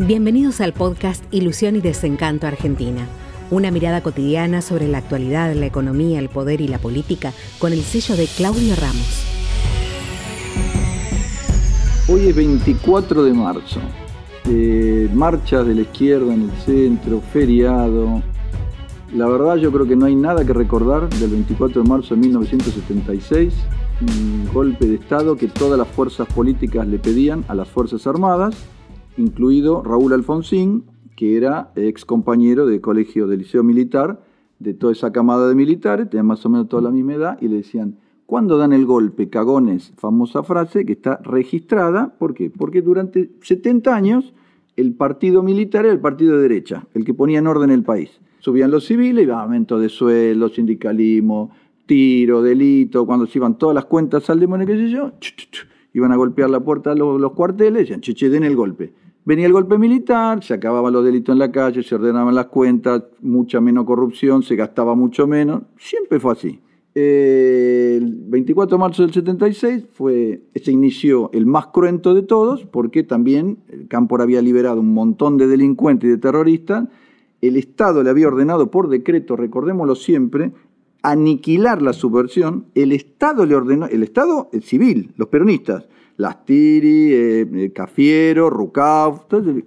Bienvenidos al podcast Ilusión y Desencanto Argentina. Una mirada cotidiana sobre la actualidad, la economía, el poder y la política con el sello de Claudio Ramos. Hoy es 24 de marzo. Eh, marchas de la izquierda en el centro, feriado. La verdad yo creo que no hay nada que recordar del 24 de marzo de 1976, un golpe de Estado que todas las fuerzas políticas le pedían a las Fuerzas Armadas incluido Raúl Alfonsín, que era ex compañero de colegio del Liceo Militar, de toda esa camada de militares, tenía más o menos toda la misma edad, y le decían, ¿cuándo dan el golpe? Cagones, famosa frase que está registrada, ¿por qué? Porque durante 70 años el partido militar era el partido de derecha, el que ponía en orden el país. Subían los civiles, iba aumento de sueldo, sindicalismo, tiro, delito, cuando se iban todas las cuentas al demonio, qué sé yo, iban a golpear la puerta de los, cuarteles, decían, cheche, den el golpe Venía el golpe militar, se acababan los delitos en la calle, se ordenaban las cuentas, mucha menos corrupción, se gastaba mucho menos. Siempre fue así. El 24 de marzo del 76 fue, se inició el más cruento de todos, porque también el campo había liberado un montón de delincuentes y de terroristas. El Estado le había ordenado por decreto, recordémoslo siempre, aniquilar la subversión. El Estado le ordenó, el Estado el civil, los peronistas, Lastiri, eh, eh, Cafiero, Rucauf,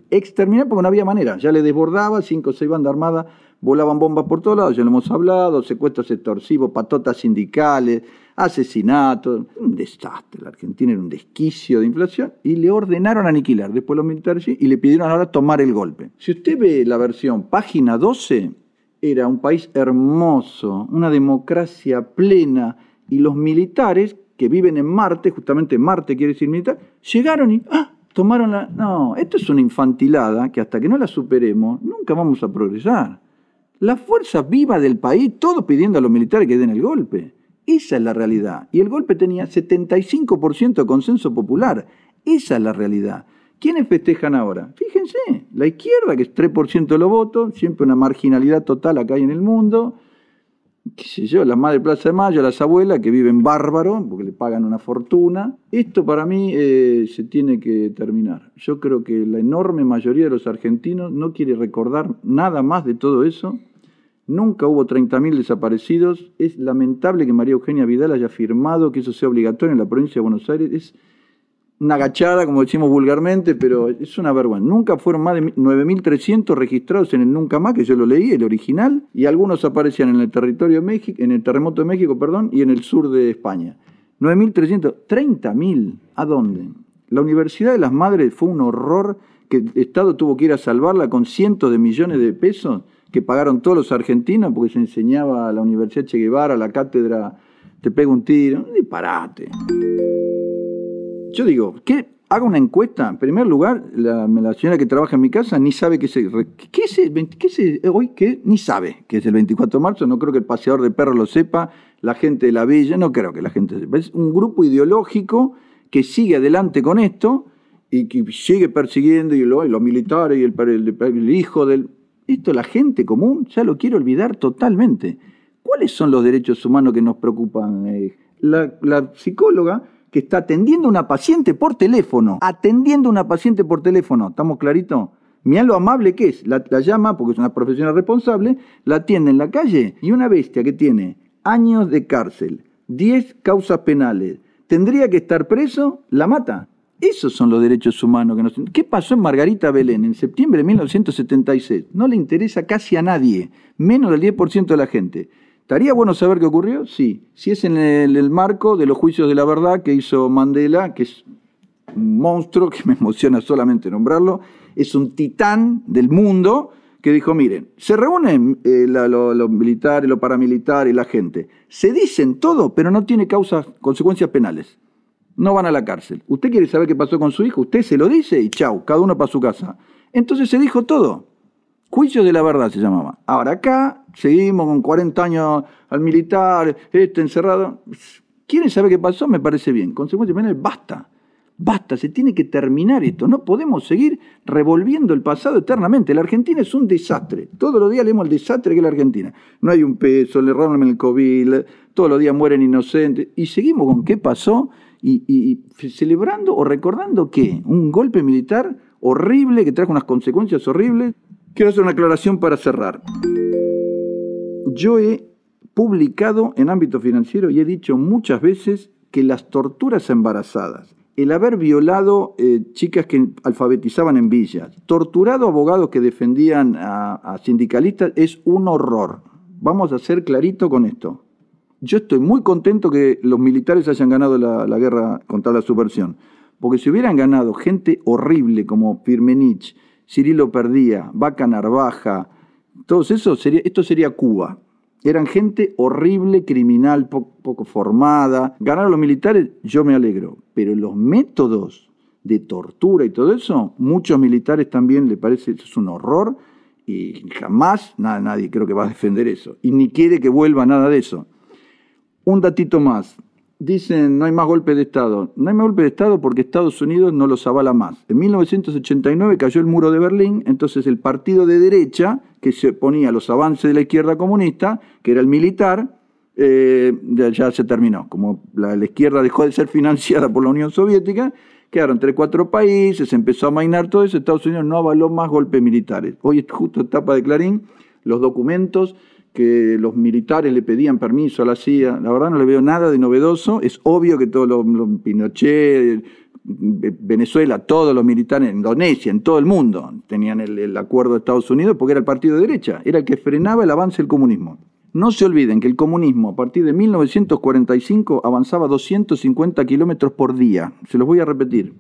exterminar porque no había manera, ya le desbordaba, cinco o seis bandas armadas, volaban bombas por todos lados, ya lo hemos hablado, secuestros extorsivos, patotas sindicales, asesinatos, un desastre, la Argentina era un desquicio de inflación y le ordenaron aniquilar, después los militares y le pidieron ahora tomar el golpe. Si usted ve la versión página 12, era un país hermoso, una democracia plena y los militares que viven en Marte, justamente Marte quiere decir militar, llegaron y ¡ah! tomaron la... No, esto es una infantilada que hasta que no la superemos nunca vamos a progresar. La fuerza viva del país, todos pidiendo a los militares que den el golpe. Esa es la realidad. Y el golpe tenía 75% de consenso popular. Esa es la realidad. ¿Quiénes festejan ahora? Fíjense, la izquierda, que es 3% de los votos, siempre una marginalidad total acá hay en el mundo qué sé yo, la madre Plaza de Mayo, las abuelas que viven bárbaro porque le pagan una fortuna. Esto para mí eh, se tiene que terminar. Yo creo que la enorme mayoría de los argentinos no quiere recordar nada más de todo eso. Nunca hubo 30.000 desaparecidos. Es lamentable que María Eugenia Vidal haya firmado que eso sea obligatorio en la provincia de Buenos Aires. Es una agachada, como decimos vulgarmente, pero es una vergüenza. Nunca fueron más de 9.300 registrados en el Nunca Más, que yo lo leí, el original, y algunos aparecían en el territorio de México, en el terremoto de México, perdón, y en el sur de España. 9.300, 30.000, ¿a dónde? La Universidad de las Madres fue un horror que el Estado tuvo que ir a salvarla con cientos de millones de pesos que pagaron todos los argentinos porque se enseñaba a la Universidad Che Guevara, la cátedra, te pega un tiro, disparate. Yo digo, ¿qué? Haga una encuesta. En primer lugar, la, señora que trabaja en mi casa ni sabe que es, ¿qué es, qué es hoy, que ni sabe que es el 24 de marzo. No creo que el paseador de perros lo sepa, la gente de la villa, no creo que la gente sepa. Es un grupo ideológico que sigue adelante con esto y que sigue persiguiendo y, los militares y el, hijo del... Esto la gente común ya lo quiere olvidar totalmente. ¿Cuáles son los derechos humanos que nos preocupan? Eh, la psicóloga está atendiendo a una paciente por teléfono, atendiendo a una paciente por teléfono, ¿estamos claritos? Mirá lo amable que es, la, llama, porque es una profesional responsable, la atiende en la calle y una bestia que tiene años de cárcel, 10 causas penales, tendría que estar preso, la mata. Esos son los derechos humanos que nos... ¿Qué pasó en Margarita Belén en septiembre de 1976? No le interesa casi a nadie, menos del 10% de la gente. ¿Estaría bueno saber qué ocurrió? Sí. Si es en el, marco de los juicios de la verdad que hizo Mandela, que es un monstruo que me emociona solamente nombrarlo, es un titán del mundo que dijo, miren, se reúnen eh, los militares, los paramilitares la gente, se dicen todo, pero no tiene causas, consecuencias penales. No van a la cárcel. ¿Usted quiere saber qué pasó con su hijo? Usted se lo dice y chau, cada uno para su casa. Entonces se dijo todo. Juicio de la verdad se llamaba. Ahora acá seguimos con 40 años al militar, este encerrado. ¿Quieren saber qué pasó? Me parece bien. Consecuencia penal, basta. Basta, se tiene que terminar esto. No podemos seguir revolviendo el pasado eternamente. La Argentina es un desastre. Todos los días leemos el desastre que es la Argentina. No hay un peso, le roban el COVID, todos los días mueren inocentes. Y seguimos con qué pasó y, celebrando o recordando qué? Un golpe militar horrible que trajo unas consecuencias horribles. Quiero hacer una aclaración para cerrar. Yo he publicado en ámbito financiero y he dicho muchas veces que las torturas embarazadas, el haber violado eh, chicas que alfabetizaban en villas, torturado abogados que defendían a, sindicalistas, es un horror. Vamos a ser clarito con esto. Yo estoy muy contento que los militares hayan ganado la, la guerra contra la subversión, porque si hubieran ganado gente horrible como Firmenich, Cirilo Perdía, Vaca Narvaja, todos esos, sería, esto sería Cuba. Eran gente horrible, criminal, poco formada. Ganaron los militares, yo me alegro. Pero los métodos de tortura y todo eso, muchos militares también le parece eso es un horror y jamás nada, nadie creo que va a defender eso. Y ni quiere que vuelva nada de eso. Un datito más. Dicen, no hay más golpe de Estado. No hay más golpe de Estado porque Estados Unidos no los avala más. En 1989 cayó el muro de Berlín, entonces el partido de derecha, que se oponía a los avances de la izquierda comunista, que era el militar, eh, ya se terminó. Como la, izquierda dejó de ser financiada por la Unión Soviética, quedaron entre cuatro países, empezó a mainar todo eso, Estados Unidos no avaló más golpes militares. Hoy es justo etapa de Clarín, los documentos que los militares le pedían permiso a la CIA. La verdad no le veo nada de novedoso. Es obvio que todos los, Pinochet, Venezuela, todos los militares, Indonesia, en todo el mundo, tenían el, acuerdo de Estados Unidos porque era el partido de derecha, era el que frenaba el avance del comunismo. No se olviden que el comunismo a partir de 1945 avanzaba 250 kilómetros por día. Se los voy a repetir.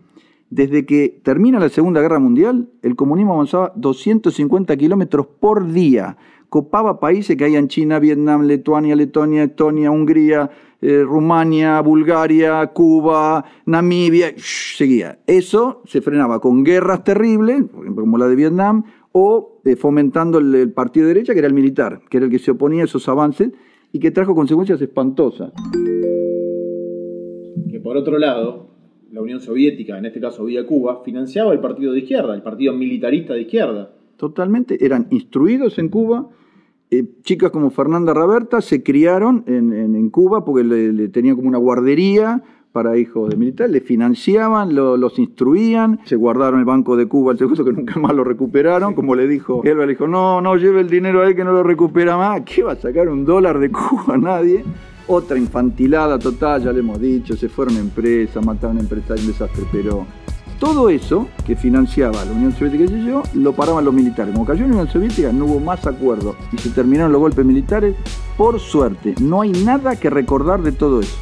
Desde que termina la Segunda Guerra Mundial, el comunismo avanzaba 250 kilómetros por día copaba países que hay en China, Vietnam, Lituania, Letonia, Estonia, Hungría, eh, Rumania, Bulgaria, Cuba, Namibia, seguía. Eso se frenaba con guerras terribles, como la de Vietnam, o eh, fomentando el, partido de derecha, que era el militar, que era el que se oponía a esos avances y que trajo consecuencias espantosas. Que por otro lado, la Unión Soviética, en este caso vía Cuba, financiaba el partido de izquierda, el partido militarista de izquierda. Totalmente, eran instruidos en Cuba. Eh, chicas como Fernanda Raberta se criaron en, Cuba porque le, tenían como una guardería para hijos de militares, le financiaban, los instruían, se guardaron el Banco de Cuba, el segundo que nunca más lo recuperaron, como le dijo, él le dijo, no, no lleve el dinero ahí que no lo recupera más, ¿qué va a sacar un dólar de Cuba? Nadie. Otra infantilada total, ya le hemos dicho, se fueron empresas, mataron empresarios, un desastre, pero todo eso que financiaba la Unión Soviética y yo, lo paraban los militares. Como cayó la Unión Soviética, no hubo más acuerdos y se terminaron los golpes militares. Por suerte, no hay nada que recordar de todo eso.